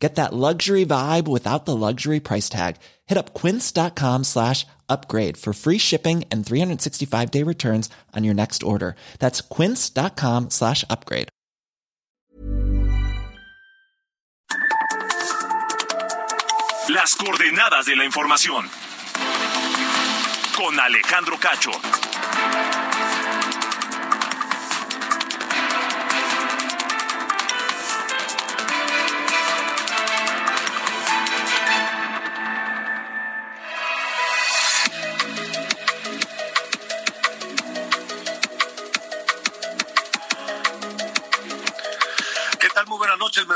Get that luxury vibe without the luxury price tag. Hit up quince.com slash upgrade for free shipping and 365 day returns on your next order. That's quince.com slash upgrade. Las coordenadas de la información. Con Alejandro Cacho.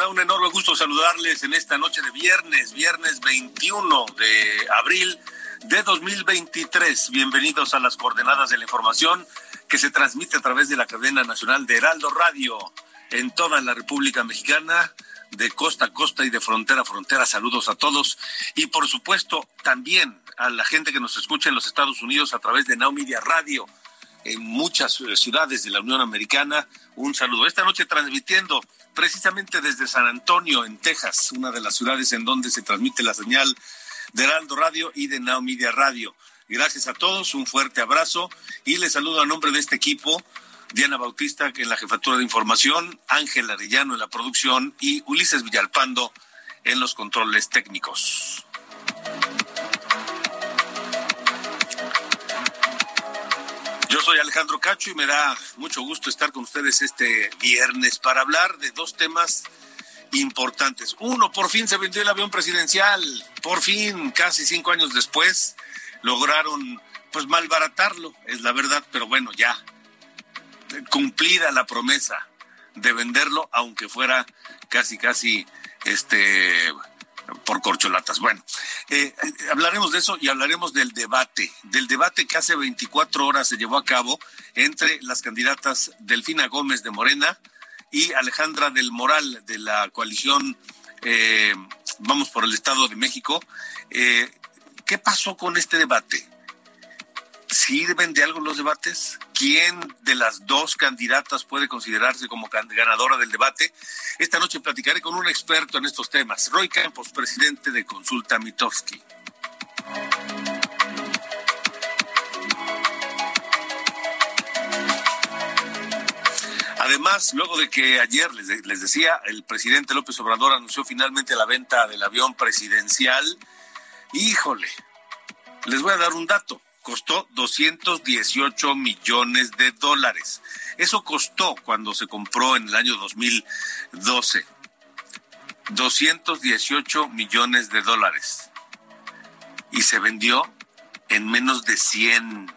Da un enorme gusto saludarles en esta noche de viernes, viernes 21 de abril de 2023. Bienvenidos a las coordenadas de la información que se transmite a través de la cadena nacional de Heraldo Radio en toda la República Mexicana, de costa a costa y de frontera a frontera. Saludos a todos y por supuesto también a la gente que nos escucha en los Estados Unidos a través de Now Media Radio en muchas ciudades de la Unión Americana. Un saludo. Esta noche transmitiendo precisamente desde San Antonio, en Texas, una de las ciudades en donde se transmite la señal de Heraldo Radio y de Now Media Radio. Gracias a todos, un fuerte abrazo y les saludo a nombre de este equipo, Diana Bautista en la jefatura de información, Ángel Arellano en la producción y Ulises Villalpando en los controles técnicos. Soy Alejandro Cacho y me da mucho gusto estar con ustedes este viernes para hablar de dos temas importantes. Uno, por fin se vendió el avión presidencial. Por fin, casi cinco años después, lograron pues malbaratarlo, es la verdad, pero bueno, ya cumplida la promesa de venderlo, aunque fuera casi, casi, este, por corcholatas. Bueno, eh, hablaremos de eso y hablaremos del debate, del debate que hace 24 horas se llevó a cabo entre las candidatas Delfina Gómez de Morena y Alejandra del Moral de la coalición eh, Vamos por el Estado de México. Eh, ¿Qué pasó con este debate? ¿Sirven de algo los debates? ¿Quién de las dos candidatas puede considerarse como ganadora del debate? Esta noche platicaré con un experto en estos temas, Roy Campos, presidente de Consulta Mitowski. Además, luego de que ayer les, decía, el presidente López Obrador anunció finalmente la venta del avión presidencial, híjole, les voy a dar un dato costó 218 millones de dólares. Eso costó cuando se compró en el año 2012. 218 millones de dólares. Y se vendió en menos de 100,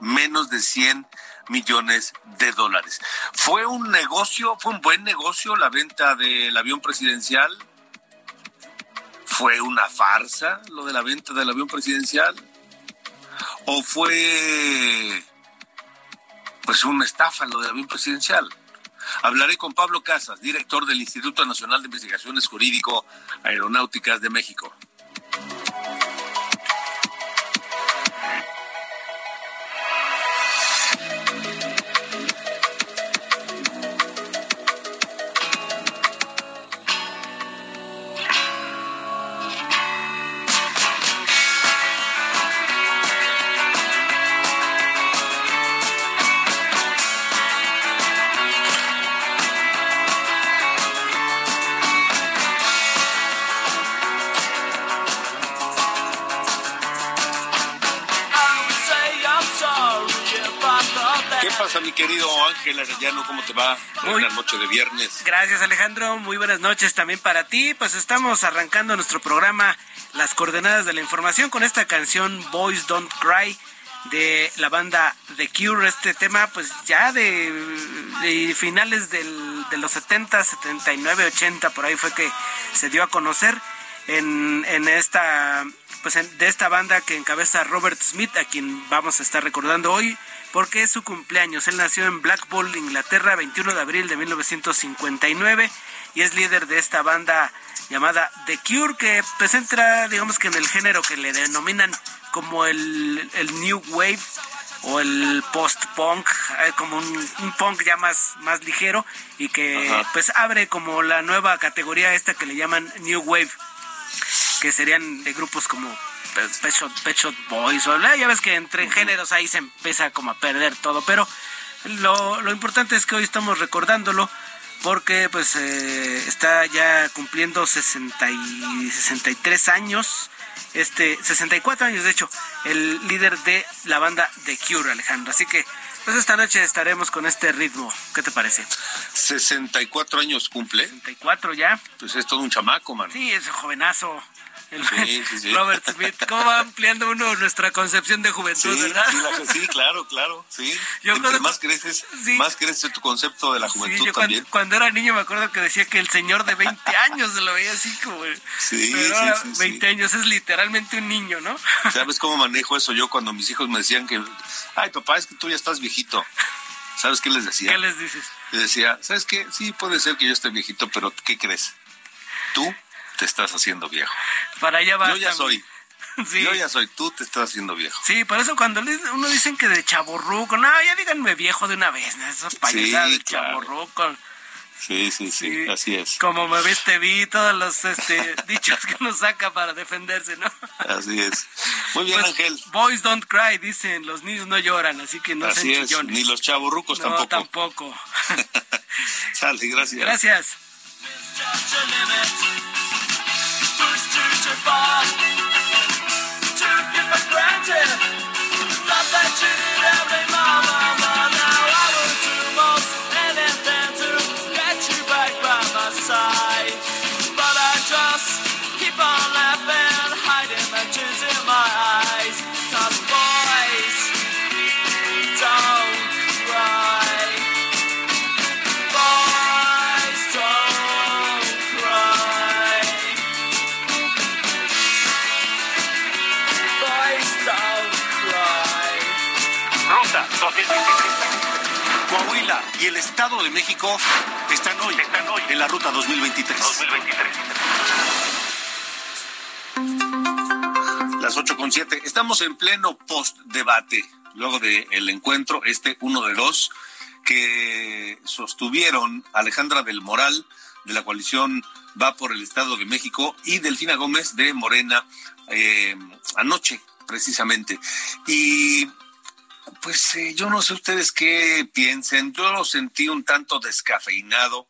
menos de 100 millones de dólares. ¿Fue un negocio, fue un buen negocio la venta del avión presidencial? ¿Fue una farsa lo de la venta del avión presidencial? O fue pues una estafa lo del avión presidencial. Hablaré con Pablo Casas, director del Instituto Nacional de Investigaciones Jurídico Aeronáuticas de México. Ángel Arellano, ¿cómo te va? Buenas noches de viernes. Gracias, Alejandro. Muy buenas noches también para ti. Pues estamos arrancando nuestro programa Las Coordenadas de la Información con esta canción Boys Don't Cry de la banda The Cure. Este tema, pues ya de, finales del, de los 70, 79, 80, por ahí fue que se dio a conocer en, en esta pues de esta banda que encabeza Robert Smith, a quien vamos a estar recordando hoy, porque es su cumpleaños. Él nació en Blackpool, Inglaterra, 21 de abril de 1959 y es líder de esta banda llamada The Cure, que pues entra, digamos que en el género que le denominan como el, el New Wave o el post-punk, eh, como un, punk ya más, más ligero y que pues abre como la nueva categoría esta que le llaman New Wave, que serían de grupos como Pet Shop, Boys, o ya ves que entre géneros ahí se empieza como a perder todo, pero lo, lo importante es que hoy estamos recordándolo porque pues eh, está ya cumpliendo 60 y 63 años este 64 años de hecho, el líder de la banda The Cure, Alejandro. Así que pues esta noche estaremos con este ritmo. ¿Qué te parece? 64 años cumple. 64 ya. Pues es todo un chamaco, man. Sí, es jovenazo. Robert Smith, ¿cómo va ampliando uno nuestra concepción de juventud, verdad? Sí, claro, claro, sí. más creces, más crece tu concepto de la juventud yo también. Cuando, era niño me acuerdo que decía que el señor de 20 años se lo veía así como... Sí, pero sí, 20 años es literalmente un niño, ¿no? ¿Sabes cómo manejo eso yo cuando mis hijos me decían que, ay papá, es que tú ya estás viejito? ¿Sabes qué les decía? ¿Qué les dices? Les decía, ¿sabes qué? Sí, puede ser que yo esté viejito, pero ¿qué crees? Tú te estás haciendo viejo. Para allá va. Yo ya soy. Yo ya soy, tú te estás haciendo viejo. Sí, por eso cuando uno dicen que de chaborruco, no, ya díganme viejo de una vez, ¿no? Esas payasadas de chaborruco. Sí, sí, sí, así es. Como me viste, vi todos los este, dichos que nos saca para defenderse, ¿no? Así es. Muy bien, pues, Ángel. Boys don't cry, dicen, los niños no lloran, así que no así es, ni los chavorrucos no, tampoco. tampoco. Sale, gracias. Gracias. Took it for granted. Thought that you de México están hoy, en la ruta 2023. 2023. Las 8 con 7. Estamos en pleno post-debate, luego del encuentro, este uno de dos, que sostuvieron Alejandra del Moral, de la coalición Va por el Estado de México, y Delfina Gómez de Morena, eh, anoche, precisamente. Y pues eh, yo no sé ustedes qué piensen. Yo lo sentí un tanto descafeinado,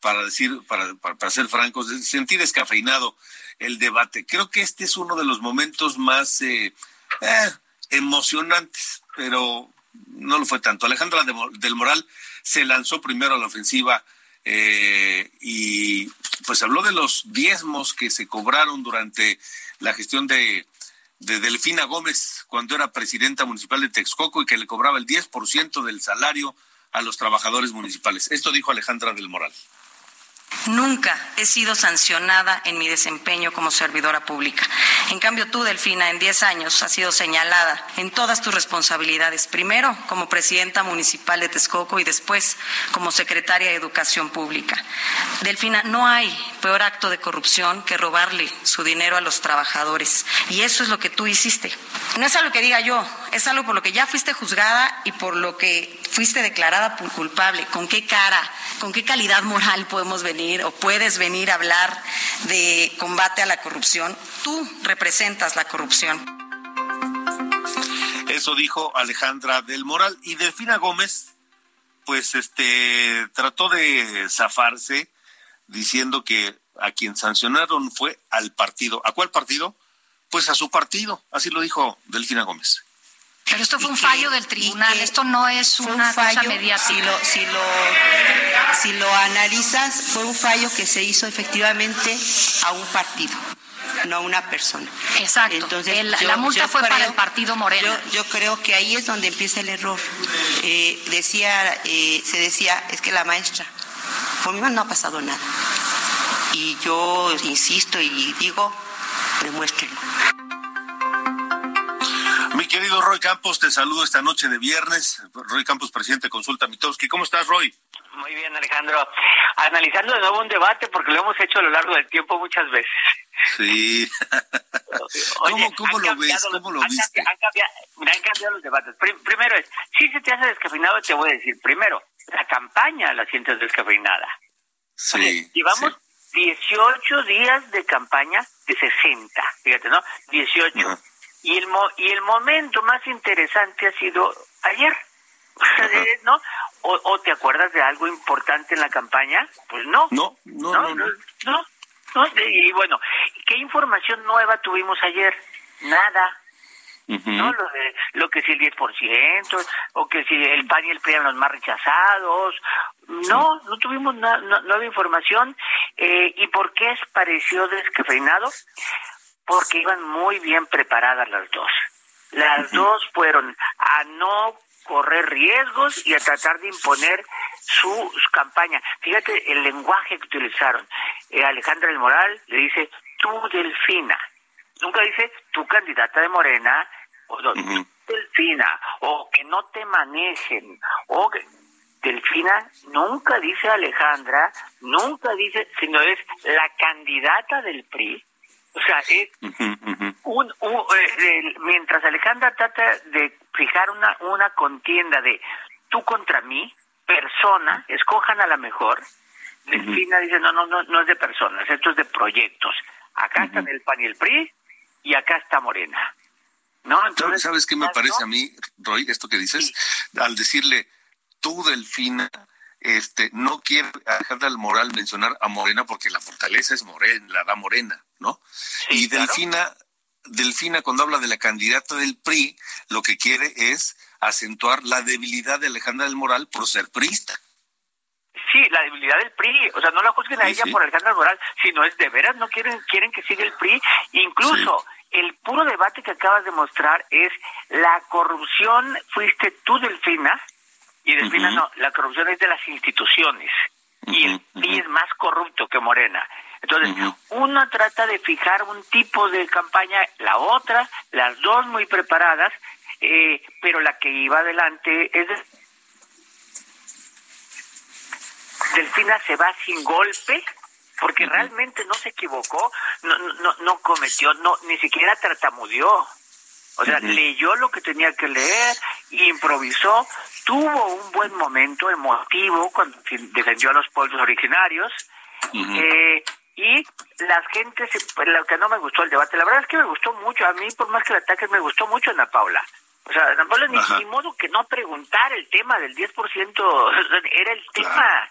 para decir, para, ser francos, sentí descafeinado el debate. Creo que este es uno de los momentos más eh, eh, emocionantes, pero no lo fue tanto. Alejandra del Moral se lanzó primero a la ofensiva y pues habló de los diezmos que se cobraron durante la gestión de de Delfina Gómez cuando era presidenta municipal de Texcoco y que le cobraba el 10% del salario a los trabajadores municipales. Esto dijo Alejandra del Moral. Nunca he sido sancionada en mi desempeño como servidora pública. En cambio, tú, Delfina, en 10 años has sido señalada en todas tus responsabilidades. Primero, como presidenta municipal de Texcoco y después como secretaria de Educación Pública. Delfina, no hay peor acto de corrupción que robarle su dinero a los trabajadores. Y eso es lo que tú hiciste. No es algo que diga yo, es algo por lo que ya fuiste juzgada y por lo que fuiste declarada culpable. ¿Con qué cara, con qué calidad moral podemos venir o puedes venir a hablar de combate a la corrupción? Tú representas la corrupción. Eso dijo Alejandra del Moral y Delfina Gómez, pues este trató de zafarse diciendo que a quien sancionaron fue al partido. ¿A cuál partido? Pues a su partido, así lo dijo Delfina Gómez. Pero esto fue un fallo del tribunal, esto no es una un fallo, cosa mediática. Si lo, si, lo, si lo analizas, fue un fallo que se hizo efectivamente a un partido no a una persona. Exacto. Entonces, la multa fue para el partido Moreno. Yo, creo que ahí es donde empieza el error. Eh, decía, eh, se decía, es que la maestra, conmigo no ha pasado nada. Y yo insisto y digo, demuéstrenlo. Querido Roy Campos, te saludo esta noche de viernes. Roy Campos, presidente de Consulta Mitowski. ¿Cómo estás, Roy? Muy bien, Alejandro. Analizando de nuevo un debate, porque lo hemos hecho a lo largo del tiempo muchas veces. Sí. Oye, ¿Cómo, lo ves? ¿Cómo lo viste? Han cambiado, han cambiado los debates. primero es, si se te hace descafeinado, te voy a decir, primero, la campaña la sientes descafeinada. Sí. llevamos 18 días de campaña de 60, fíjate, ¿no? 18. Y el, y el momento más interesante ha sido ayer. ¿No? O, te acuerdas de algo importante en la campaña? Pues no. No, no, no. no, Y bueno, ¿qué información nueva tuvimos ayer? Nada. ¿no? Lo, de, lo que si el 10%, o que si el PAN y el PRI eran los más rechazados. No, no tuvimos nueva información. Eh, ¿Y por qué es pareció descafeinado? Porque iban muy bien preparadas las dos. Las dos fueron a no correr riesgos y a tratar de imponer su, campaña. Fíjate el lenguaje que utilizaron. Eh, Alejandra del Moral le dice, tú Delfina. Nunca dice, tu candidata de Morena, o Delfina, o que no te manejen, o que... Delfina nunca dice Alejandra, nunca dice, sino es la candidata del PRI. O sea, es un, eh, mientras Alejandra trata de fijar una, una contienda de tú contra mí, persona, escojan a la mejor. Delfina dice, no, no, no, no es de personas, esto es de proyectos. Acá están el PAN y el PRI y acá está Morena. ¿No? Entonces, ¿Sabes qué me parece a mí, Roy, esto que dices? Al decirle, tú, Delfina, este, no quiere Alejandra del Moral mencionar a Morena porque la fortaleza es Morena, la da Morena, ¿no? y Delfina Delfina, cuando habla de la candidata del PRI, lo que quiere es acentuar la debilidad de Alejandra del Moral por ser priista. Sí, la debilidad del PRI, o sea, no la juzguen a ella por Alejandra del Moral, sino es de veras, no quieren, quieren que siga el PRI, incluso el puro debate que acabas de mostrar es la corrupción, fuiste tú, Delfina, y Delfina no, la corrupción es de las instituciones, y el PRI es más corrupto que Morena. Entonces, una trata de fijar un tipo de campaña, la otra, las dos muy preparadas, eh, pero la que iba adelante es Delfina se va sin golpe porque realmente no se equivocó, no, no, no cometió, no ni siquiera tartamudeó. O sea, leyó lo que tenía que leer, improvisó, tuvo un buen momento emotivo cuando defendió a los pueblos originarios, eh, y la gente, se, lo que no me gustó el debate, la verdad es que me gustó mucho, a mí por más que el ataque me gustó mucho Ana Paula. O sea, Ana Paula ni, modo que no preguntar el tema del 10%, era el tema.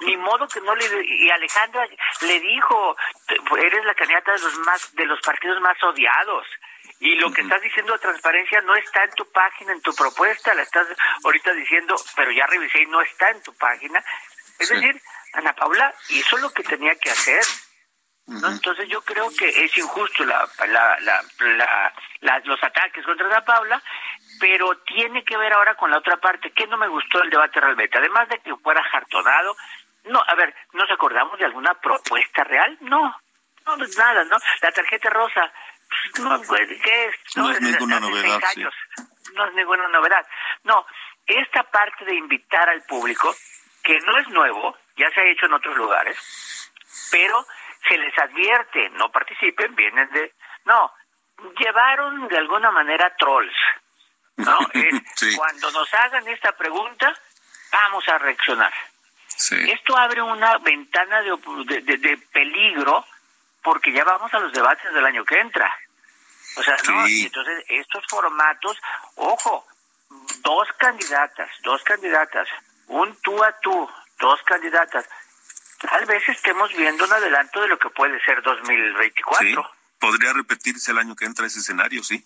Ni modo que no le y Alejandra le dijo eres la candidata de los más de los partidos más odiados y lo que estás diciendo de transparencia no está en tu página en tu propuesta la estás ahorita diciendo pero ya revisé y no está en tu página es decir Ana Paula hizo lo que tenía que hacer. ¿no? Entonces yo creo que es injusto la, la, la, los ataques contra Ana Paula, pero tiene que ver ahora con la otra parte. ¿Qué no me gustó del debate realmente? Además de que fuera jartonado, no, a ver, ¿nos acordamos de alguna propuesta real? No, no, nada, ¿no? La tarjeta rosa, no, pues, ¿qué es? No, es ninguna novedad. No es ninguna novedad. No, esta parte de invitar al público, que no es nuevo, ya se ha hecho en otros lugares, pero se les advierte, no participen, vienen de... No, llevaron de alguna manera trolls, ¿no? Cuando nos hagan esta pregunta, vamos a reaccionar. Esto abre una ventana de, de, peligro porque ya vamos a los debates del año que entra. O sea, ¿no? Y entonces estos formatos, ojo, dos candidatas, dos candidatas, un tú a tú, dos candidatas, tal vez estemos viendo un adelanto de lo que puede ser 2024. Sí, podría repetirse el año que entra ese escenario, sí.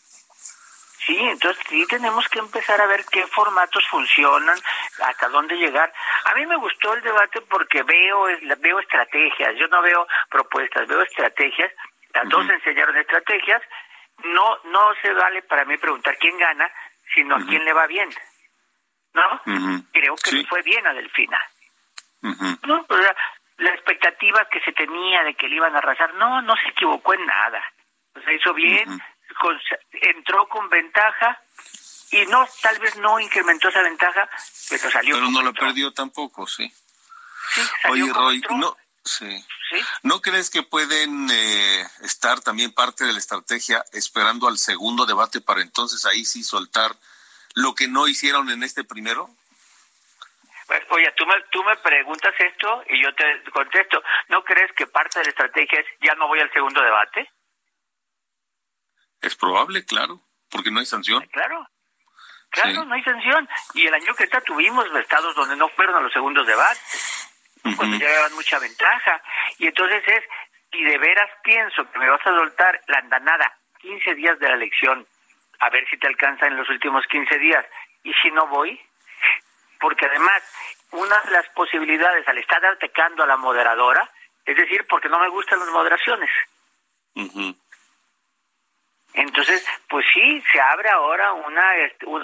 Sí, entonces sí tenemos que empezar a ver qué formatos funcionan, hasta dónde llegar. A mí me gustó el debate porque veo veo estrategias, yo no veo propuestas, veo estrategias. Las dos enseñaron estrategias. No no se vale para mí preguntar quién gana, sino a quién le va bien. ¿No? Creo que le fue bien a Delfina. No, la, expectativa que se tenía de que le iban a arrasar, no, no se equivocó en nada. O sea, hizo bien, entró con ventaja y no, tal vez no incrementó esa ventaja, pero salió. Pero no la perdió tampoco, sí. Oye, Roy, no, sí. ¿No crees que pueden eh, estar también parte de la estrategia esperando al segundo debate para entonces ahí sí soltar lo que no hicieron en este primero? oye, tú me, tú me preguntas esto y yo te contesto. ¿No crees que parte de la estrategia es ya no voy al segundo debate? Es probable, claro, porque no hay sanción. Claro, claro, no hay sanción. Y el año que está tuvimos estados donde no fueron a los segundos debates, cuando ya llevaban mucha ventaja. Y entonces es, y de veras pienso que me vas a soltar la andanada 15 días de la elección, a ver si te alcanza en los últimos 15 días. Y si no voy, porque además una de las posibilidades al estar atacando a la moderadora, es decir, porque no me gustan las moderaciones. Entonces, pues sí, se abre ahora una,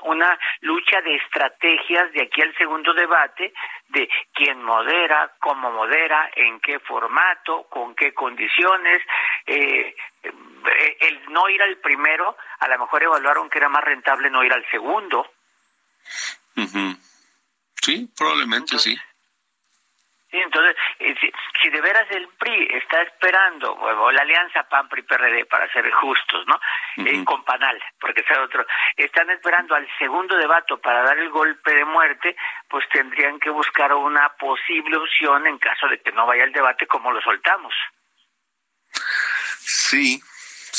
una lucha de estrategias de aquí al segundo debate de quién modera, cómo modera, en qué formato, con qué condiciones. Eh, eh, el no ir al primero, a lo mejor evaluaron que era más rentable no ir al segundo. Sí, probablemente sí. Sí, entonces, eh, si, de veras el PRI está esperando, o la alianza PAN-PRI-PRD, para ser justos, ¿no? Eh, con Panal, porque sea otro, están esperando al segundo debate para dar el golpe de muerte, pues tendrían que buscar una posible opción en caso de que no vaya el debate como lo soltamos. Sí,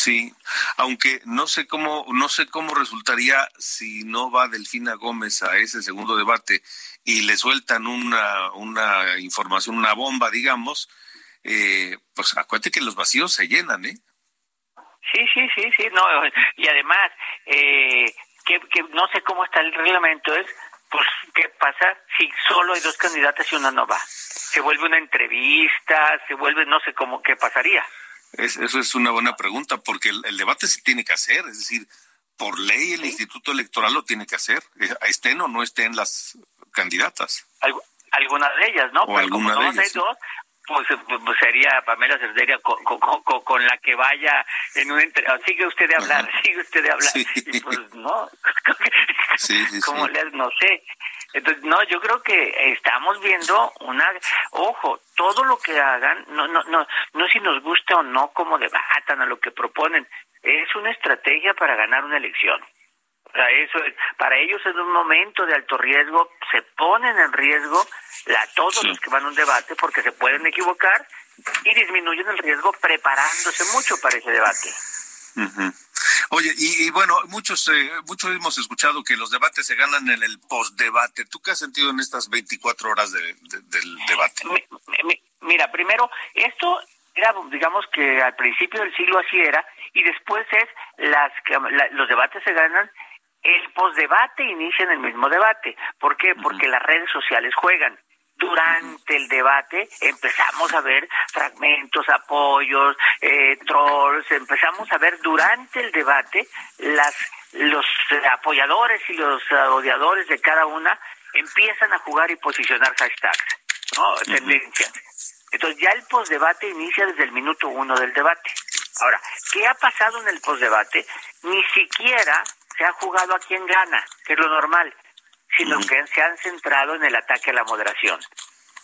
Sí, aunque no sé cómo no sé cómo resultaría si no va Delfina Gómez a ese segundo debate y le sueltan una una información, una bomba, digamos, eh, pues acuérdate que los vacíos se llenan, ¿eh? Sí, sí, sí, sí, no, y además eh, que, que no sé cómo está el reglamento es pues qué pasa si solo hay dos candidatas y una no va. Se vuelve una entrevista, se vuelve no sé cómo qué pasaría. Es, eso es una buena pregunta, porque el, debate se tiene que hacer, es decir, por ley el Instituto Electoral lo tiene que hacer, eh, estén o no estén las candidatas. algunas de ellas, ¿no? Pero como de ellas, dos, pues, pues, sería Pamela Cerderia con, con, con, la que vaya en un entre... sigue usted de hablar, sigue usted de hablar, y pues no, sí, sí, como les no sé. Entonces, no, yo creo que estamos viendo una, ojo, todo lo que hagan, no, no, no, no si nos gusta o no cómo debatan a lo que proponen, es una estrategia para ganar una elección. O sea, eso para ellos es un momento de alto riesgo, se ponen en riesgo la, todos los que van a un debate porque se pueden equivocar y disminuyen el riesgo preparándose mucho para ese debate. Oye, y, bueno, muchos eh, muchos hemos escuchado que los debates se ganan en el postdebate. ¿Tú qué has sentido en estas 24 horas del debate? mira, primero, esto era, digamos que al principio del siglo así era, y después es las los debates se ganan el postdebate inicia en el mismo debate. ¿Por qué? Porque las redes sociales juegan durante el debate empezamos a ver fragmentos, apoyos, eh, trolls, empezamos a ver durante el debate las los apoyadores y los odiadores de cada una empiezan a jugar y posicionar hashtags, ¿no? Tendencias. Entonces ya el postdebate inicia desde el minuto uno del debate. Ahora, ¿qué ha pasado en el postdebate? Ni siquiera se ha jugado a quien gana, que es lo normal sino que se han centrado en el ataque a la moderación.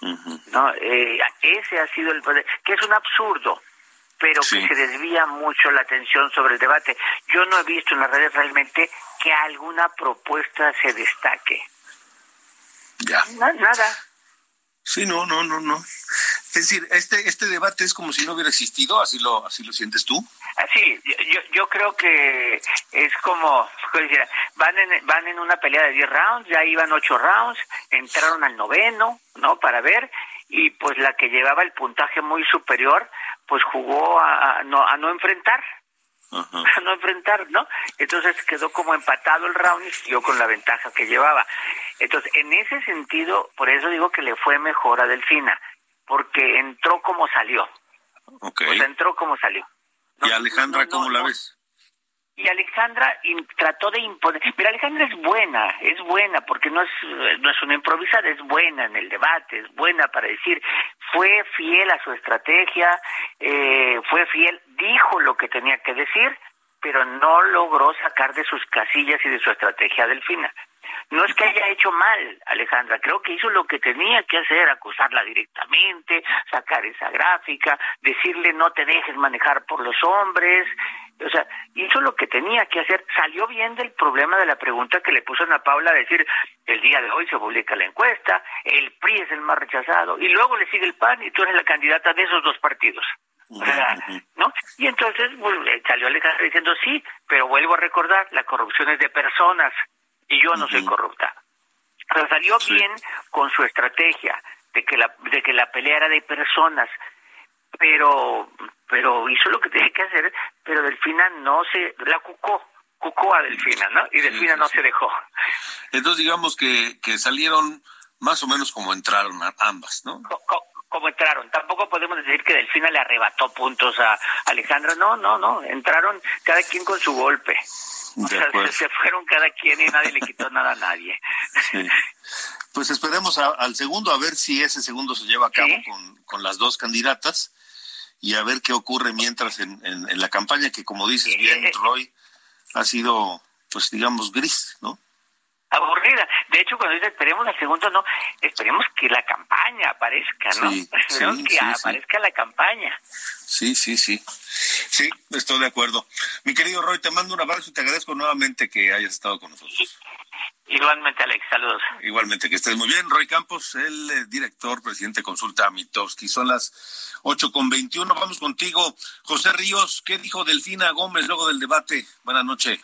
no eh, Ese ha sido el que es un absurdo, pero que se desvía mucho la atención sobre el debate. Yo no he visto en las redes realmente que alguna propuesta se destaque. Ya. nada. Sí, no, no, no, no. Es decir, este este debate es como si no hubiera existido, así lo así lo sientes tú. Sí, yo, yo creo que es como, van en, van en una pelea de 10 rounds, ya iban 8 rounds, entraron al noveno, ¿no? Para ver, y pues la que llevaba el puntaje muy superior, pues jugó a, no, a no enfrentar, a no enfrentar, ¿no? Entonces quedó como empatado el round y siguió con la ventaja que llevaba. Entonces, en ese sentido, por eso digo que le fue mejor a Delfina, porque entró como salió. Okay. Pues entró como salió. ¿Y Alejandra cómo la ves? Y Alejandra trató de imponer. Mira, Alejandra es buena, es buena, porque no es, no es una improvisada, es buena en el debate, es buena para decir, fue fiel a su estrategia, eh, fue fiel, dijo lo que tenía que decir, pero no logró sacar de sus casillas y de su estrategia a Delfina. No es que haya hecho mal, Alejandra, creo que hizo lo que tenía que hacer, acusarla directamente, sacar esa gráfica, decirle no te dejes manejar por los hombres, o sea, hizo lo que tenía que hacer, salió bien del problema de la pregunta que le puso a Ana Paula, decir, el día de hoy se publica la encuesta, el PRI es el más rechazado, y luego le sigue el PAN y tú eres la candidata de esos dos partidos. ¿no? Y entonces pues, salió Alejandra diciendo sí, pero vuelvo a recordar, la corrupción es de personas, y yo no soy corrupta. Pero salió bien con su estrategia de que la de que la pelea era de personas, pero pero hizo lo que tenía que hacer, pero Delfina no se la cucó, cucó a Delfina, ¿no? Y Delfina no se dejó. Entonces digamos que que salieron más o menos como entraron ambas, ¿no? Como entraron. Tampoco podemos decir que Delfina le arrebató puntos a Alejandra. No, no, no. Entraron cada quien con su golpe. O sea, se, fueron cada quien y nadie le quitó nada a nadie. Pues esperemos al segundo a ver si ese segundo se lleva a cabo con, con las dos candidatas y a ver qué ocurre mientras en, en, la campaña que como dices bien Roy ha sido pues digamos gris. Aburrida. De hecho, cuando dice esperemos al segundo, no, esperemos que la campaña aparezca, ¿no? esperemos que aparezca la campaña. Sí, sí, sí. Sí, estoy de acuerdo. Mi querido Roy, te mando un abrazo y te agradezco nuevamente que hayas estado con nosotros. Igualmente, Alex, saludos. Igualmente, que estés muy bien. Roy Campos, el eh, director, presidente consulta Mitowski. Son las ocho con veintiuno. Vamos contigo. José Ríos, ¿qué dijo Delfina Gómez luego del debate? Buenas noches.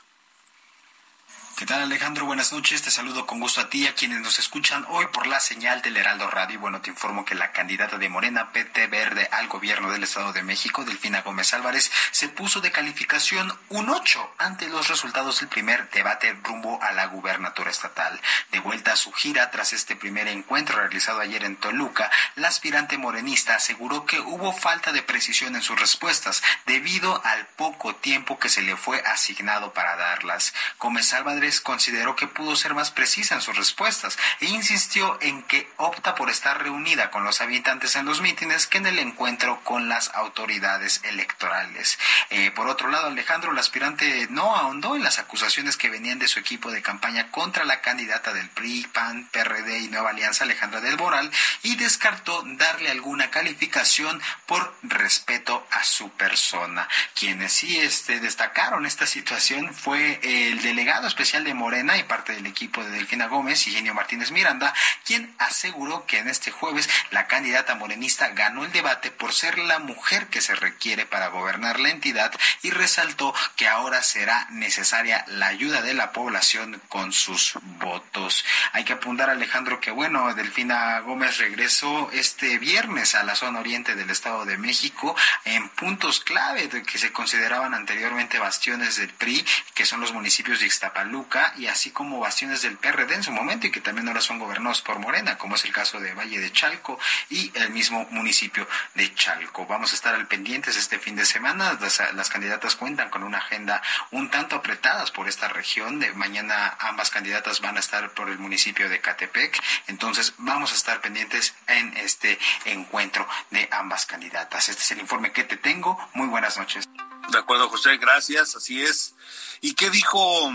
¿Qué tal Alejandro? Buenas noches. Te saludo con gusto a ti, a quienes nos escuchan hoy por la señal del Heraldo Radio. Bueno, te informo que la candidata de Morena PT Verde al gobierno del Estado de México, Delfina Gómez Álvarez, se puso de calificación un 8 ante los resultados del primer debate rumbo a la gubernatura estatal. De vuelta a su gira tras este primer encuentro realizado ayer en Toluca, la aspirante morenista aseguró que hubo falta de precisión en sus respuestas debido al poco tiempo que se le fue asignado para darlas. Gómez Álvarez consideró que pudo ser más precisa en sus respuestas e insistió en que opta por estar reunida con los habitantes en los mítines que en el encuentro con las autoridades electorales. Eh, por otro lado, Alejandro, el aspirante, no ahondó en las acusaciones que venían de su equipo de campaña contra la candidata del PRI, PAN, PRD y Nueva Alianza, Alejandra del Moral, y descartó darle alguna calificación por respeto a su persona. Quienes sí este, destacaron esta situación fue el delegado especial de Morena y parte del equipo de Delfina Gómez y Genio Martínez Miranda, quien aseguró que en este jueves la candidata morenista ganó el debate por ser la mujer que se requiere para gobernar la entidad y resaltó que ahora será necesaria la ayuda de la población con sus votos. Hay que apuntar, Alejandro, que bueno, Delfina Gómez regresó este viernes a la zona oriente del Estado de México en puntos clave que se consideraban anteriormente bastiones del PRI, que son los municipios de Ixtapaluca, y así como bastiones del PRD en su momento y que también ahora son gobernados por Morena, como es el caso de Valle de Chalco y el mismo municipio de Chalco. Vamos a estar al pendientes este fin de semana. Las, candidatas cuentan con una agenda un tanto apretadas por esta región. De mañana ambas candidatas van a estar por el municipio de Catepec. Entonces vamos a estar pendientes en este encuentro de ambas candidatas. Este es el informe que te tengo. Muy buenas noches. De acuerdo, José, gracias. Así es. ¿Y qué dijo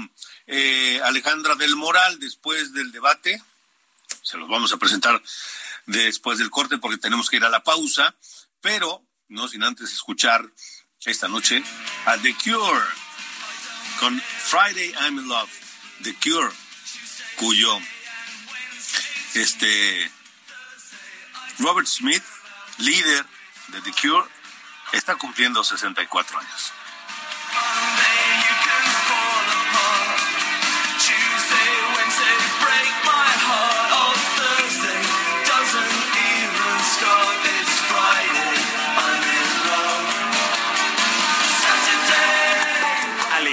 eh, Alejandra del Moral después del debate. Se los vamos a presentar después del corte porque tenemos que ir a la pausa, pero no sin antes escuchar esta noche a The Cure con Friday I'm in Love. The Cure, cuyo este Robert Smith, líder de The Cure, está cumpliendo 64 años.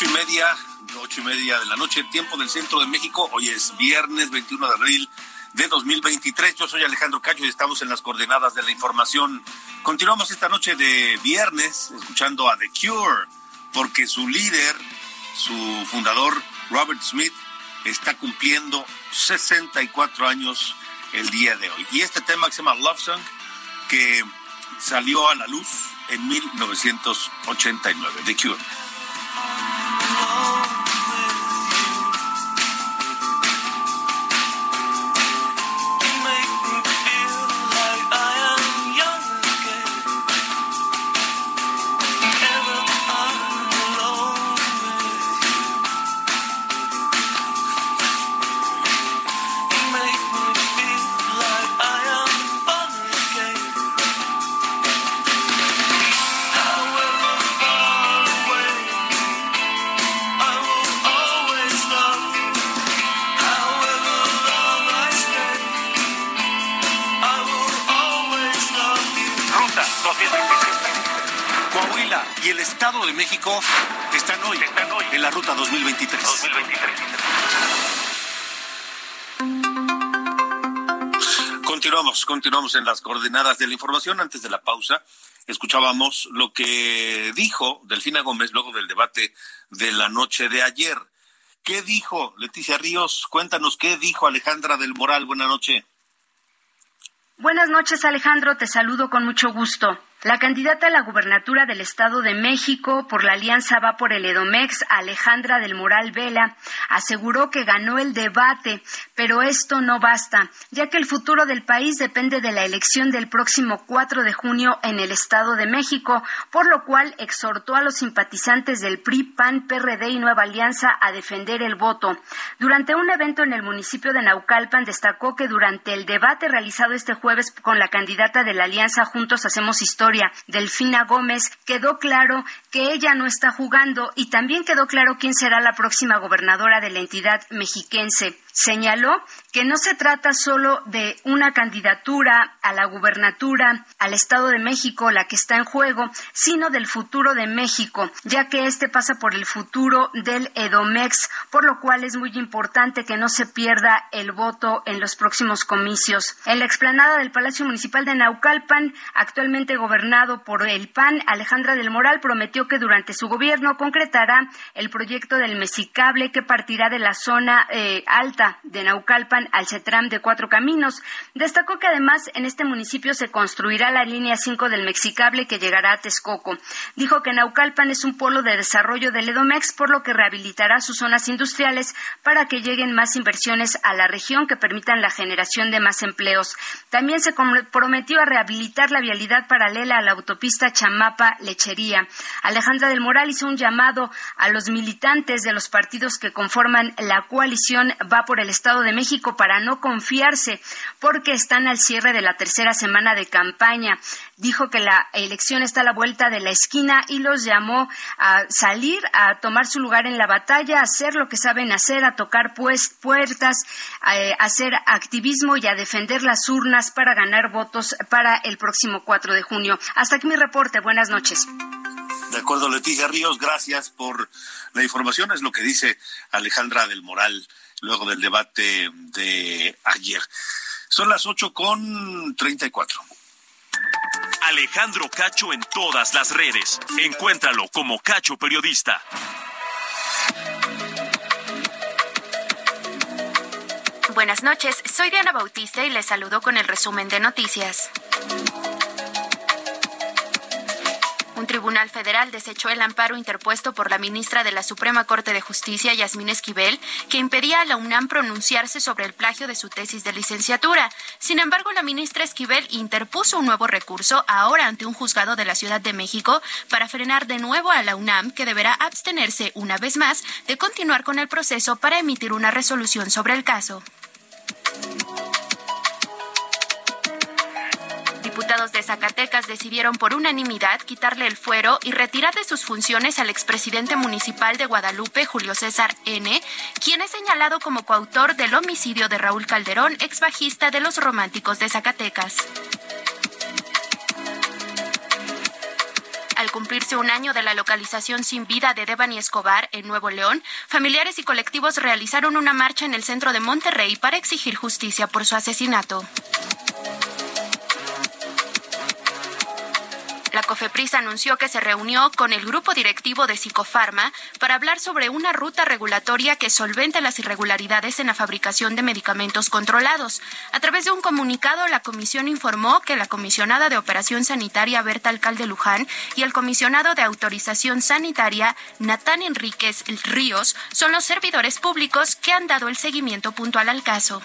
Ocho y media, ocho y media de la noche, tiempo del centro de México. Hoy es viernes 21 de abril de 2023. Yo soy Alejandro Cacho y estamos en las coordenadas de la información. Continuamos esta noche de viernes escuchando a The Cure, porque su líder, su fundador, Robert Smith, está cumpliendo 64 años el día de hoy. Y este tema que se llama Love Song, que salió a la luz en 1989, The Cure. Ruta Coahuila y el Estado de México están hoy, en la Ruta 2023. Continuamos, continuamos en las coordenadas de la información. Antes de la pausa, escuchábamos lo que dijo Delfina Gómez luego del debate de la noche de ayer. ¿Qué dijo Leticia Ríos? Cuéntanos qué dijo Alejandra del Moral. Buenas noches. Buenas noches, Alejandro. Te saludo con mucho gusto. La candidata a la gubernatura del Estado de México por la Alianza Va por el Edomex, Alejandra del Moral Vela, aseguró que ganó el debate, pero esto no basta, ya que el futuro del país depende de la elección del próximo 4 de junio en el Estado de México, por lo cual exhortó a los simpatizantes del PRI, PAN, PRD y Nueva Alianza a defender el voto. Durante un evento en el municipio de Naucalpan destacó que durante el debate realizado este jueves con la candidata de la Alianza Juntos Hacemos Historia, Delfina Gómez, quedó claro que ella no está jugando y también quedó claro quién será la próxima gobernadora de la entidad mexiquense. Señaló que no se trata solo de una candidatura a la gubernatura al Estado de México la que está en juego, sino del futuro de México, ya que este pasa por el futuro del Edomex, por lo cual es muy importante que no se pierda el voto en los próximos comicios. En la explanada del Palacio Municipal de Naucalpan, actualmente gobernado por el PAN, Alejandra del Moral prometió que durante su gobierno concretará el proyecto del Mexicable que partirá de la zona eh, alta de Naucalpan al CETRAM de Cuatro Caminos. Destacó que además en este municipio se construirá la línea 5 del Mexicable que llegará a Texcoco. Dijo que Naucalpan es un polo de desarrollo del Edomex, por lo que rehabilitará sus zonas industriales para que lleguen más inversiones a la región que permitan la generación de más empleos. También se comprometió a rehabilitar la vialidad paralela a la autopista Chamapa-Lechería. Alejandra del Moral hizo un llamado a los militantes de los partidos que conforman la coalición Va por el Estado de México para no confiarse porque están al cierre de la tercera semana de campaña. Dijo que la elección está a la vuelta de la esquina y los llamó a salir, a tomar su lugar en la batalla, a hacer lo que saben hacer, a tocar pues, puertas, a, eh, a hacer activismo y a defender las urnas para ganar votos para el próximo 4 de junio. Hasta aquí mi reporte. Buenas noches. De acuerdo, Leticia Ríos, gracias por la información. Es lo que dice Alejandra del Moral luego del debate de ayer. Son las ocho con treinta y cuatro. Alejandro Cacho en todas las redes. Encuéntralo como Cacho Periodista. Buenas noches, soy Diana Bautista y les saludo con el resumen de noticias. Un tribunal federal desechó el amparo interpuesto por la ministra de la Suprema Corte de Justicia, Yasmín Esquivel, que impedía a la UNAM pronunciarse sobre el plagio de su tesis de licenciatura. Sin embargo, la ministra Esquivel interpuso un nuevo recurso, ahora ante un juzgado de la Ciudad de México, para frenar de nuevo a la UNAM, que deberá abstenerse una vez más de continuar con el proceso para emitir una resolución sobre el caso. De Zacatecas decidieron por unanimidad quitarle el fuero y retirar de sus funciones al expresidente municipal de Guadalupe, Julio César N., quien es señalado como coautor del homicidio de Raúl Calderón, ex bajista de los Románticos de Zacatecas. Al cumplirse un año de la localización sin vida de Devani Escobar en Nuevo León, familiares y colectivos realizaron una marcha en el centro de Monterrey para exigir justicia por su asesinato. La COFEPRIS anunció que se reunió con el grupo directivo de Psicofarma para hablar sobre una ruta regulatoria que solvente las irregularidades en la fabricación de medicamentos controlados. A través de un comunicado, la comisión informó que la comisionada de Operación Sanitaria Berta Alcalde Luján y el comisionado de Autorización Sanitaria Natán Enríquez Ríos son los servidores públicos que han dado el seguimiento puntual al caso.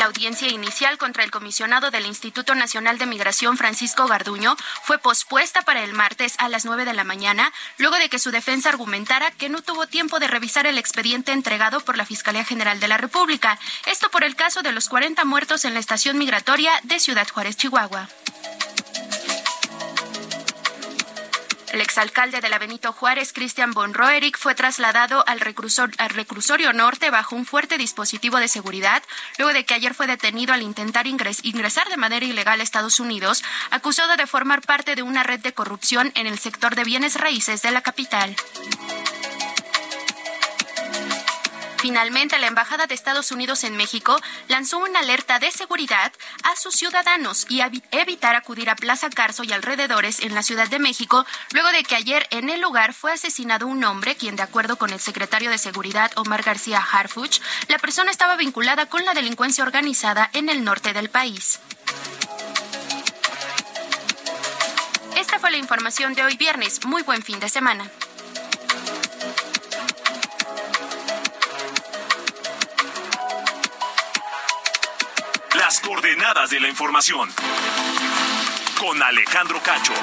La audiencia inicial contra el comisionado del Instituto Nacional de Migración, Francisco Garduño, fue pospuesta para el martes a las 9 de la mañana, luego de que su defensa argumentara que no tuvo tiempo de revisar el expediente entregado por la Fiscalía General de la República. Esto por el caso de los 40 muertos en la estación migratoria de Ciudad Juárez, Chihuahua. El exalcalde de la Benito Juárez, Cristian von Roerich, fue trasladado al, al, reclusorio norte bajo un fuerte dispositivo de seguridad, luego de que ayer fue detenido al intentar ingres, ingresar de manera ilegal a Estados Unidos, acusado de formar parte de una red de corrupción en el sector de bienes raíces de la capital. Finalmente, la Embajada de Estados Unidos en México lanzó una alerta de seguridad a sus ciudadanos y evitar acudir a Plaza Carso y alrededores en la Ciudad de México, luego de que ayer en el lugar fue asesinado un hombre quien, de acuerdo con el secretario de Seguridad Omar García Harfuch, la persona estaba vinculada con la delincuencia organizada en el norte del país. Esta fue la información de hoy viernes. Muy buen fin de semana. Coordenadas de la información. Con Alejandro Cacho.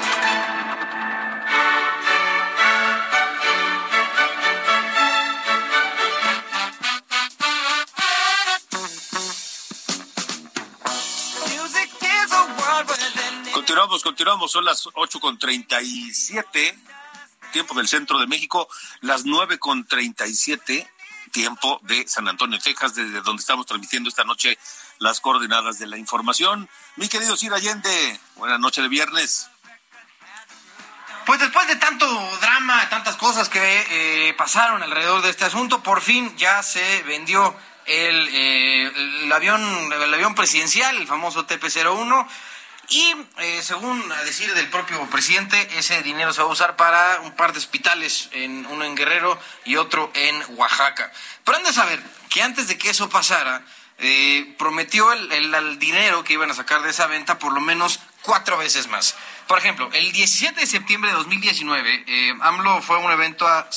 Continuamos, continuamos. Son las ocho con treinta y siete, tiempo del centro de México, las nueve con treinta y siete, tiempo de San Antonio, Texas, desde donde estamos transmitiendo esta noche las coordenadas de la información. Mi querido Sir Allende, buena noche de viernes. Pues después de tanto drama, tantas cosas que eh, pasaron alrededor de este asunto, por fin ya se vendió el, eh, el avión, el avión presidencial, el famoso TP-01. Y eh, según a decir del propio presidente, ese dinero se va a usar para un par de hospitales, en, uno en Guerrero y otro en Oaxaca. Pero han de saber que antes de que eso pasara, eh, prometió el, el, dinero que iban a sacar de esa venta por lo menos cuatro veces más. Por ejemplo, el 17 de septiembre de 2019, eh, AMLO fue a un evento a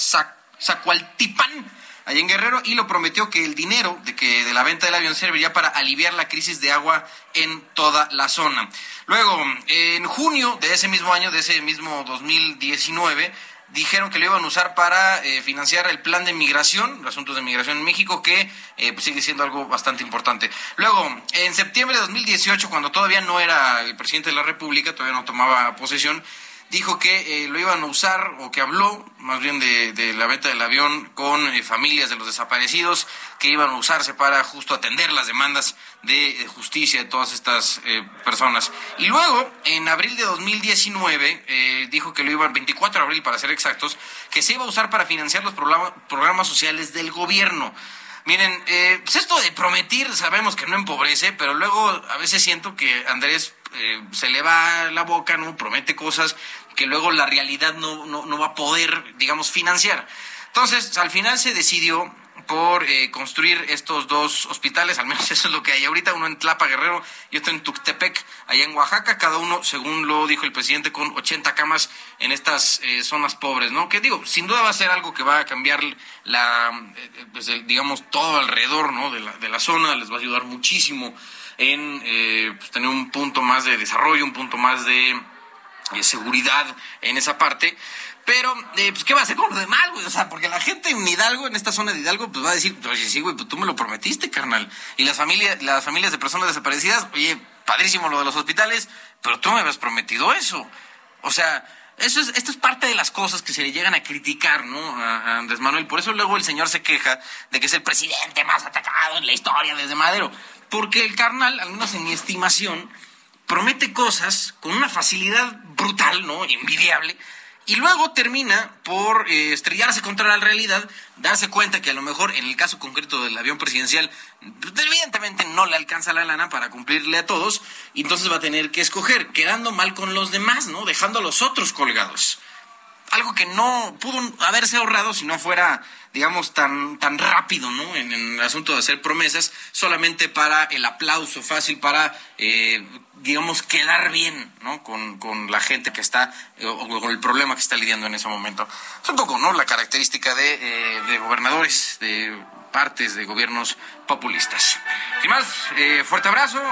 Zacualtipán, allá en Guerrero, y lo prometió que el dinero de, que, de la venta del avión serviría para aliviar la crisis de agua en toda la zona. Luego, en junio de ese mismo año, de ese mismo 2019, dijeron que lo iban a usar para eh, financiar el plan de migración, asuntos de migración en México, que eh, pues sigue siendo algo bastante importante. Luego, en septiembre de 2018, cuando todavía no era el presidente de la República, todavía no tomaba posesión, dijo que eh, lo iban a usar, o que habló más bien de, la venta del avión con eh, familias de los desaparecidos, que iban a usarse para justo atender las demandas de eh, justicia de todas estas personas. Y luego, en abril de 2019, dijo que lo iba, 24 de abril para ser exactos, que se iba a usar para financiar los programas sociales del gobierno. Miren, pues esto de prometir sabemos que no empobrece, pero luego a veces siento que Andrés se le va la boca, ¿no? Promete cosas que luego la realidad no, no, va a poder, digamos, financiar. Entonces, al final se decidió por eh, construir estos dos hospitales, al menos eso es lo que hay ahorita, uno en Tlapa Guerrero y otro en Tuxtepec, allá en Oaxaca, cada uno, según lo dijo el presidente, con 80 camas en estas eh, zonas pobres, ¿no? Que digo, sin duda va a ser algo que va a cambiar la, eh, pues, digamos, todo alrededor, ¿no? De la, de la zona, les va a ayudar muchísimo en pues, tener un punto más de desarrollo, un punto más de seguridad en esa parte. Pero, eh, pues, ¿qué va a hacer con lo demás, güey? O sea, porque la gente en Hidalgo, en esta zona de Hidalgo, pues va a decir, oye, sí, güey, pues tú me lo prometiste, carnal. Y las familias, las familias de personas desaparecidas, oye, padrísimo lo de los hospitales, pero tú me habías prometido eso. O sea, eso es, esto es parte de las cosas que se le llegan a criticar, ¿no? A, Andrés Manuel. Por eso luego el señor se queja de que es el presidente más atacado en la historia desde Madero. Porque el carnal, al menos en mi estimación, promete cosas con una facilidad brutal, ¿no? Envidiable. Y luego termina por eh, estrellarse contra la realidad, darse cuenta que a lo mejor en el caso concreto del avión presidencial, evidentemente no le alcanza la lana para cumplirle a todos, y entonces va a tener que escoger, quedando mal con los demás, ¿no? Dejando a los otros colgados. Algo que no pudo haberse ahorrado si no fuera digamos, tan, tan rápido, ¿no? En, el asunto de hacer promesas, solamente para el aplauso fácil, para, eh, digamos, quedar bien, ¿no? Con, con la gente que está, eh, o con el problema que está lidiando en ese momento. Es un poco, ¿no? La característica de, eh, de gobernadores, de partes de gobiernos populistas. Sin más, fuerte abrazo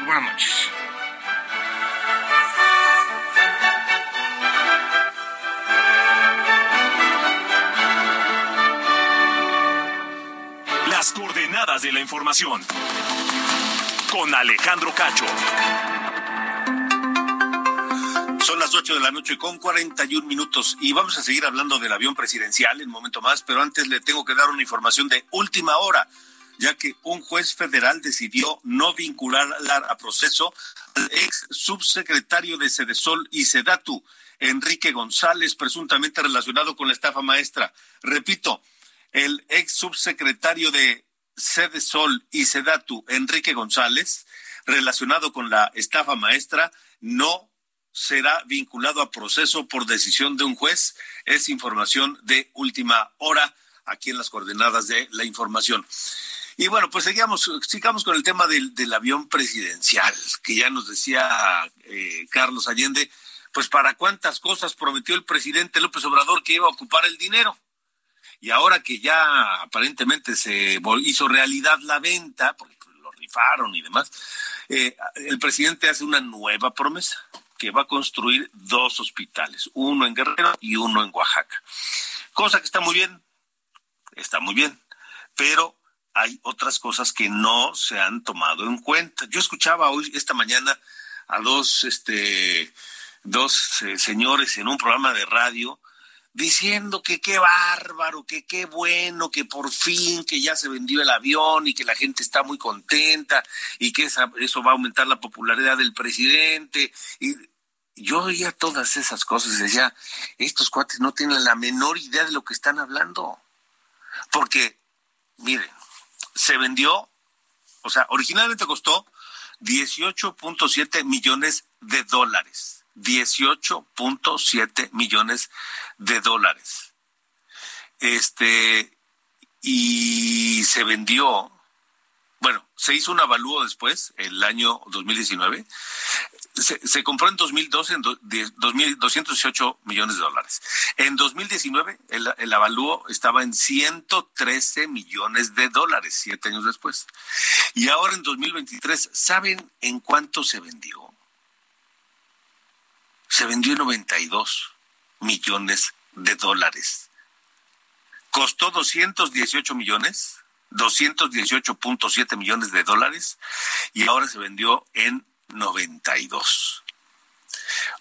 y buenas noches. De la información. Con Alejandro Cacho. Son las 8 de la noche con 41 minutos y vamos a seguir hablando del avión presidencial en un momento más, pero antes le tengo que dar una información de última hora, ya que un juez federal decidió no vincular a proceso al ex subsecretario de Sedesol y Sedatu, Enrique González, presuntamente relacionado con la estafa maestra. Repito, el ex subsecretario de Sede Sol y Sedatu, Enrique González, relacionado con la estafa maestra, no será vinculado a proceso por decisión de un juez. Es información de última hora aquí en las coordenadas de la información. Y bueno, pues sigamos, sigamos con el tema del, avión presidencial, que ya nos decía eh, Carlos Allende, pues para cuántas cosas prometió el presidente López Obrador que iba a ocupar el dinero. Y ahora que ya aparentemente se hizo realidad la venta, porque lo rifaron y demás, eh, el presidente hace una nueva promesa, que va a construir dos hospitales, uno en Guerrero y uno en Oaxaca. Cosa que está muy bien, está muy bien, pero hay otras cosas que no se han tomado en cuenta. Yo escuchaba hoy, esta mañana, a dos, este, dos eh, señores en un programa de radio diciendo que qué bárbaro, que qué bueno, que por fin, que ya se vendió el avión y que la gente está muy contenta y que eso va a aumentar la popularidad del presidente. Y yo oía todas esas cosas y decía, estos cuates no tienen la menor idea de lo que están hablando. Porque, miren, se vendió, o sea, originalmente costó 18.7 millones de dólares 18.7 millones de dólares. Este, y se vendió, bueno, se hizo un avalúo después, el año 2019. Se, se compró en 2012 en 218 millones de dólares. En 2019 el, el avalúo estaba en 113 millones de dólares, siete años después. Y ahora en 2023, ¿saben en cuánto se vendió? Se vendió 92 millones de dólares. Costó 218 millones, 218.7 millones de dólares y ahora se vendió en 92.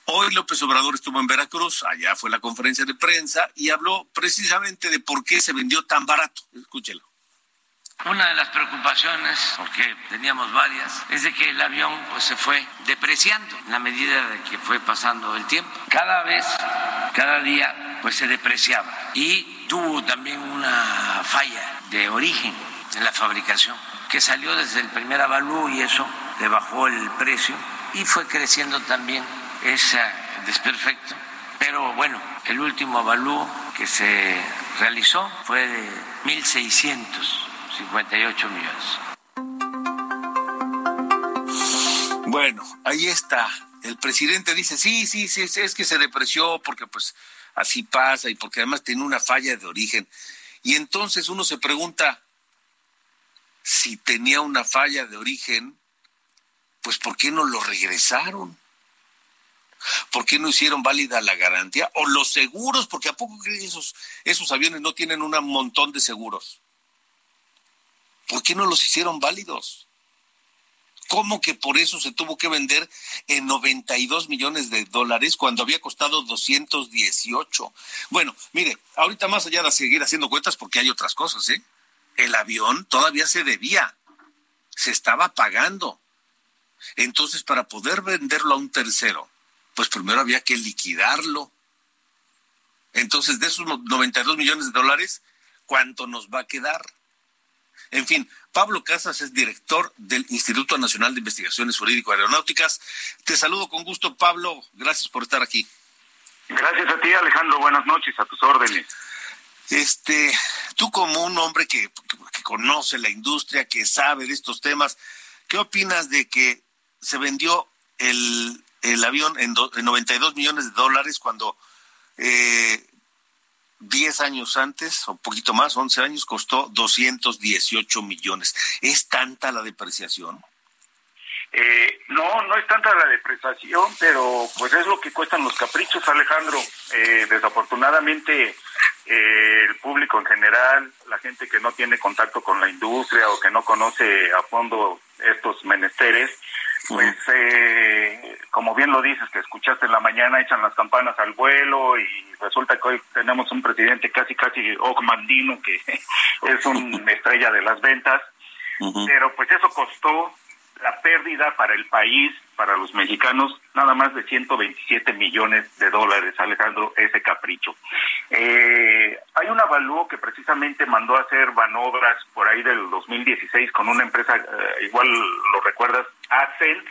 Hoy López Obrador estuvo en Veracruz, allá fue la conferencia de prensa y habló precisamente de por qué se vendió tan barato. Escúchelo. Una de las preocupaciones, porque teníamos varias, es de que el avión pues se fue depreciando en la medida de que fue pasando el tiempo. Cada vez, cada día, pues se depreciaba y tuvo también una falla de origen en la fabricación que salió desde el primer avalúo y eso le bajó el precio y fue creciendo también ese desperfecto. Pero bueno, el último avalúo que se realizó fue de 1.600 58 millones. Bueno, ahí está. El presidente dice, sí, sí, sí, es que se depreció porque pues así pasa y porque además tiene una falla de origen. Y entonces uno se pregunta, si tenía una falla de origen, pues ¿por qué no lo regresaron? ¿Por qué no hicieron válida la garantía? O los seguros, porque ¿a poco esos, esos aviones no tienen un montón de seguros? ¿Por qué no los hicieron válidos? ¿Cómo que por eso se tuvo que vender en 92 millones de dólares cuando había costado 218? Bueno, mire, ahorita más allá de seguir haciendo cuentas, porque hay otras cosas, ¿eh? El avión todavía se debía, se estaba pagando. Entonces, para poder venderlo a un tercero, pues primero había que liquidarlo. Entonces, de esos 92 millones de dólares, ¿cuánto nos va a quedar? En fin, Pablo Casas es director del Instituto Nacional de Investigaciones Jurídico Aeronáuticas. Te saludo con gusto, Pablo. Gracias por estar aquí. Gracias a ti, Alejandro. Buenas noches, a tus órdenes. Este, tú como un hombre que, conoce la industria, que sabe de estos temas, ¿qué opinas de que se vendió el, avión en, en 92 millones de dólares cuando eh, 10 años antes, o un poquito más, 11 años, costó 218 millones. ¿Es tanta la depreciación? Eh, no, no es tanta la depreciación, pero pues es lo que cuestan los caprichos, Alejandro. Eh, desafortunadamente, eh, el público en general, la gente que no tiene contacto con la industria o que no conoce a fondo estos menesteres, pues eh, como bien lo dices, que escuchaste en la mañana, echan las campanas al vuelo y resulta que hoy tenemos un presidente casi, casi Ogmandino, que es una estrella de las ventas, pero pues eso costó la pérdida para el país, para los mexicanos, nada más de 127 millones de dólares, Alejandro, ese capricho. Eh, hay un avalúo que precisamente mandó a hacer Banobras por ahí del 2016 con una empresa, eh, igual lo recuerdas, Ascent,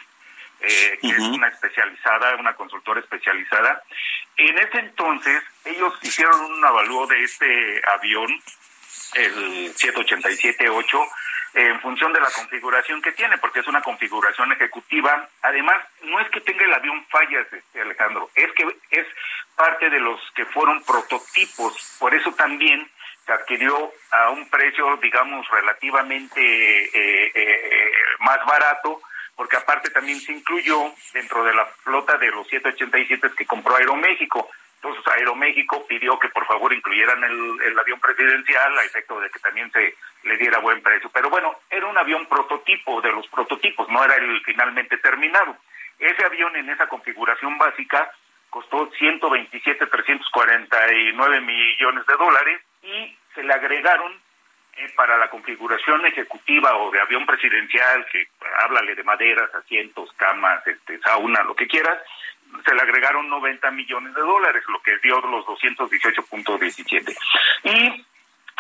eh, que es una especializada, una consultora especializada. En ese entonces, ellos hicieron un avalúo de este avión, el 787-8, en función de la configuración que tiene, porque es una configuración ejecutiva. Además, no es que tenga el avión fallas, este, Alejandro, es que es parte de los que fueron prototipos. Por eso también se adquirió a un precio, digamos, relativamente eh, eh, más barato, porque aparte también se incluyó dentro de la flota de los 787 que compró Aeroméxico. Entonces Aeroméxico pidió que por favor incluyeran el, avión presidencial a efecto de que también se le diera buen precio. Pero bueno, era un avión prototipo de los prototipos, no era el finalmente terminado. Ese avión en esa configuración básica costó 127.349 millones de dólares y se le agregaron para la configuración ejecutiva o de avión presidencial, que háblale de maderas, asientos, camas, este, sauna, lo que quieras, se le agregaron 90 millones de dólares, lo que dio los 218.17. Y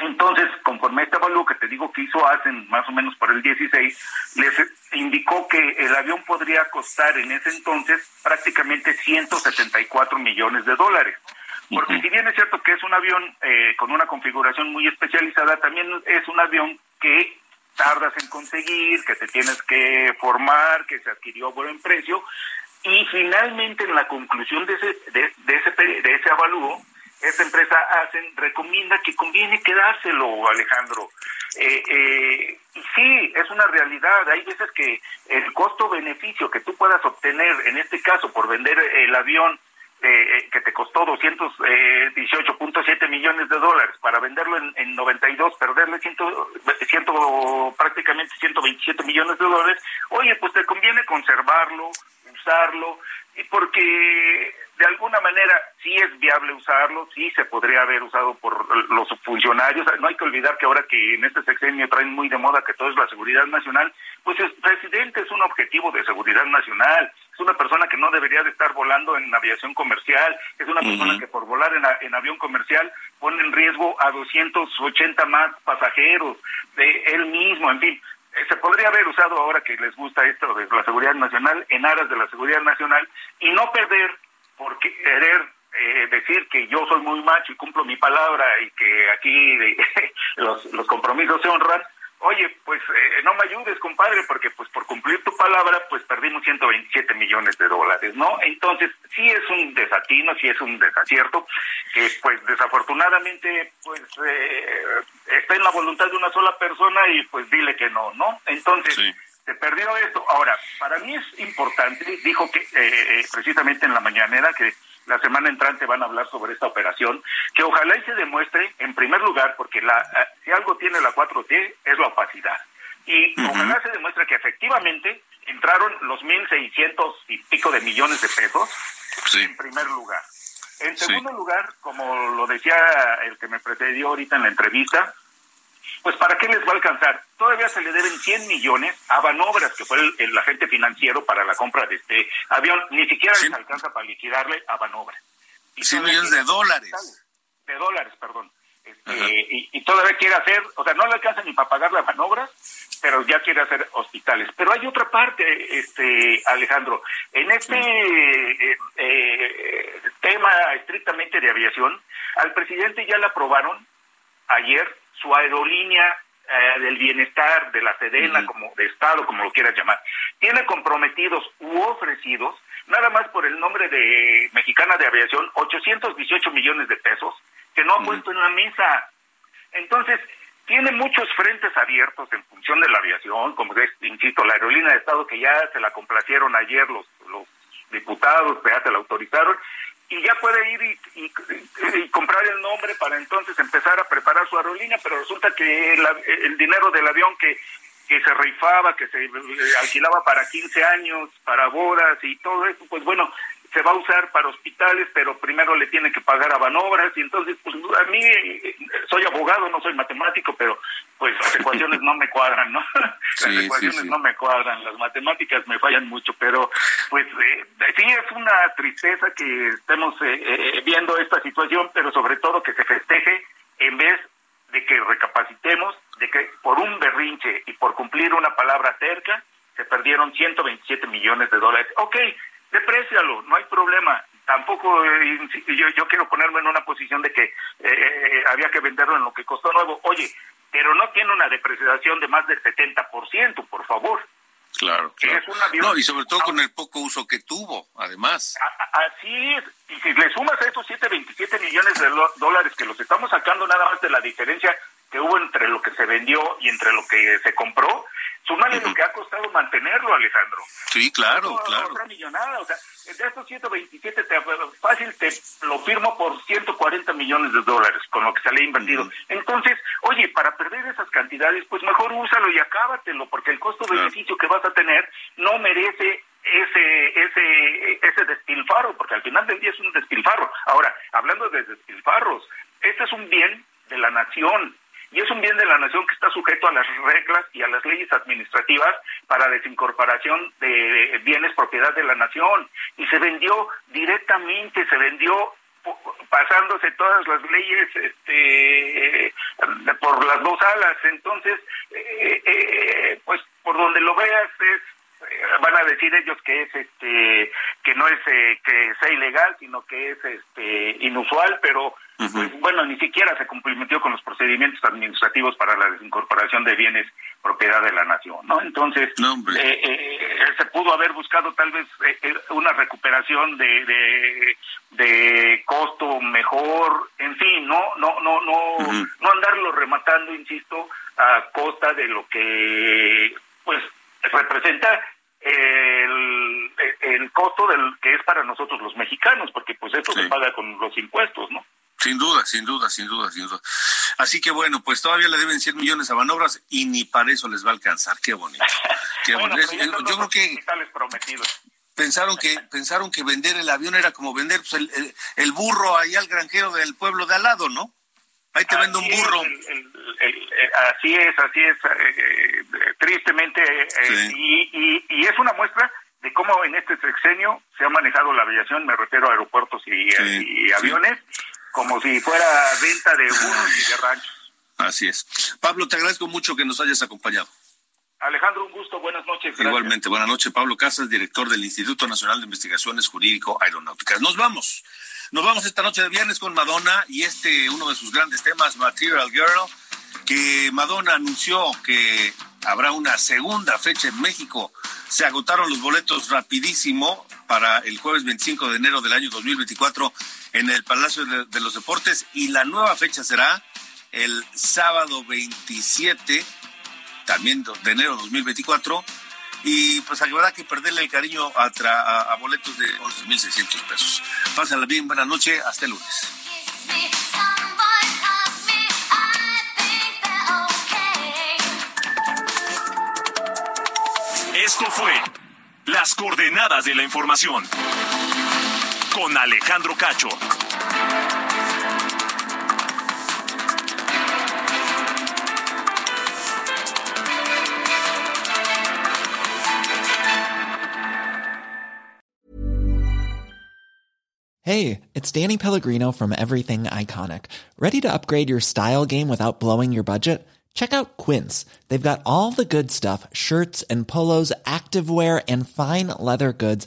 entonces, conforme a este avalúo que te digo que hizo hacen más o menos para el 16, les indicó que el avión podría costar en ese entonces prácticamente 174 millones de dólares. Porque si bien es cierto que es un avión eh, con una configuración muy especializada, también es un avión que tardas en conseguir, que te tienes que formar, que se adquirió a buen precio, y finalmente, en la conclusión de ese, de, ese, de ese avalúo, esta empresa hacen, recomienda que conviene quedárselo, Alejandro. Eh, eh, y sí, es una realidad. Hay veces que el costo-beneficio que tú puedas obtener, en este caso, por vender el avión eh, que te costó 218.7 eh, millones de dólares para venderlo en, en 92, perderle ciento, ciento, prácticamente 127 millones de dólares, oye, pues te conviene conservarlo, usarlo, porque de alguna manera sí es viable usarlo, sí se podría haber usado por los funcionarios. No hay que olvidar que ahora que en este sexenio traen muy de moda que todo es la seguridad nacional, pues el presidente es un objetivo de seguridad nacional, es una persona que no debería de estar volando en aviación comercial, es una persona que por volar en, en, avión comercial pone en riesgo a 280 más pasajeros, de él mismo, en fin se podría haber usado ahora que les gusta esto de la seguridad nacional en aras de la seguridad nacional y no perder por querer eh, decir que yo soy muy macho y cumplo mi palabra y que aquí los, los compromisos se honran, oye, pues eh, no me porque pues por cumplir tu palabra, pues perdimos 127 millones de dólares, ¿no? Entonces, sí es un desatino, sí es un desacierto, que pues desafortunadamente, pues eh, está en la voluntad de una sola persona y pues dile que no, ¿no? Entonces... Se perdió esto. Ahora, para mí es importante, dijo que eh, precisamente en la mañanera que la semana entrante van a hablar sobre esta operación, que ojalá y se demuestre, en primer lugar, porque la, eh, si algo tiene la 4T es la opacidad. Y ojalá se demuestre que efectivamente entraron los 1.600 y pico de millones de pesos en primer lugar. En segundo lugar, como lo decía el que me precedió ahorita en la entrevista, pues ¿para qué les va a alcanzar? Todavía se le deben 100 millones a Banobras, que fue el, agente financiero para la compra de este avión. Ni siquiera les alcanza para liquidarle a Banobras. 100 millones de dólares. De dólares, perdón. Este, y, todavía quiere hacer, o sea, no le alcanza ni para pagar las manobras, pero ya quiere hacer hospitales. Pero hay otra parte, este Alejandro. En este eh, eh, tema estrictamente de aviación, al presidente ya le aprobaron ayer su aerolínea eh, del bienestar, de la Sedena, como de Estado, como lo quieras llamar, tiene comprometidos u ofrecidos, nada más por el nombre de Mexicana de Aviación, 818 millones de pesos, que no ha puesto en la mesa. Entonces, tiene muchos frentes abiertos en función de la aviación, como es, insisto, la aerolínea de Estado que ya se la complacieron ayer los, los diputados, ya se la autorizaron, y ya puede ir y, comprar el nombre para entonces empezar a preparar su aerolínea, pero resulta que el, dinero del avión que, que se rifaba, que se eh, alquilaba para 15 años, para bodas y todo eso, pues bueno, se va a usar para hospitales, pero primero le tiene que pagar a Banobras y entonces, pues a mí soy abogado, no soy matemático, pero pues las ecuaciones no me cuadran, ¿no? las ecuaciones no me cuadran, las matemáticas me fallan mucho, pero pues eh, sí es una tristeza que estemos eh, eh, viendo esta situación, pero sobre todo que se festeje en vez de que recapacitemos, de que por un berrinche y por cumplir una palabra cerca, se perdieron 127 millones de dólares. Ok, deprécialo, no hay problema. Tampoco eh, yo, yo quiero ponerme en una posición de que eh, eh, había que venderlo en lo que costó nuevo. Oye, pero no tiene una depreciación de más del 70%, por favor. Claro, claro. no, y sobre todo con el poco uso que tuvo, además. Así es. Y si le sumas a esos 727 millones de dólares que los estamos sacando nada más de la diferencia que hubo entre lo que se vendió y entre lo que se compró, Súmale lo que ha costado mantenerlo, Alejandro. Sí, claro, claro. Otra millonada, o sea, de estos 127, te, fácil te lo firmo por 140 millones de dólares con lo que se le ha invertido. Entonces, oye, para perder esas cantidades, pues mejor úsalo y acábatelo, porque el costo-beneficio que vas a tener no merece ese ese ese despilfarro, porque al final del día es un despilfarro. Ahora, hablando de despilfarros, este es un bien de la nación, y es un bien de la nación que está sujeto a las reglas y a las leyes administrativas para desincorporación de bienes propiedad de la nación y se vendió directamente, se vendió pasándose todas las leyes este, por las dos alas. Entonces, eh, eh, pues por donde lo veas es eh, van a decir ellos que es este que no es que sea ilegal sino que es este inusual pero bueno, ni siquiera se cumplimentó con los procedimientos administrativos para la desincorporación de bienes propiedad de la nación, ¿no? Entonces, eh, eh, se pudo haber buscado tal vez eh, una recuperación de, de, de, costo mejor, en fin, no, no, no, no, no andarlo rematando, insisto, a costa de lo que, pues, representa el, el costo del que es para nosotros los mexicanos, porque pues esto se paga con los impuestos, ¿no? Sin duda, sin duda, sin duda, sin duda. Así que bueno, pues todavía le deben 100 millones a Manobras y ni para eso les va a alcanzar. Qué bonito. Qué bonito. Yo creo que pensaron que pensaron que vender el avión era como vender pues, el, el, burro ahí al granjero del pueblo de al lado, ¿no? Ahí te vende un burro. así es, así es, eh, tristemente, eh, y, y, es una muestra de cómo en este sexenio se ha manejado la aviación, me refiero a aeropuertos y, y aviones, como si fuera venta de burros y de ranchos. Así es. Pablo, te agradezco mucho que nos hayas acompañado. Alejandro, un gusto, buenas noches. Igualmente, buenas noches. Pablo Casas, director del Instituto Nacional de Investigaciones Jurídico Aeronáuticas. Nos vamos. Nos vamos esta noche de viernes con Madonna y este, uno de sus grandes temas, Material Girl, que Madonna anunció que habrá una segunda fecha en México. Se agotaron los boletos rapidísimo para el jueves 25 de enero del año 2024 en el Palacio de los Deportes y la nueva fecha será el sábado 27 también de enero de 2024. Y pues habrá que perderle el cariño a, a, boletos de 11.600 pesos. Pásala bien, buena noche, hasta el lunes. Esto fue Las Coordenadas de la Información con Alejandro Cacho. Hey, it's Danny Pellegrino from Everything Iconic. Ready to upgrade your style game without blowing your budget? Check out Quince. They've got all the good stuff shirts and polos, activewear, and fine leather goods,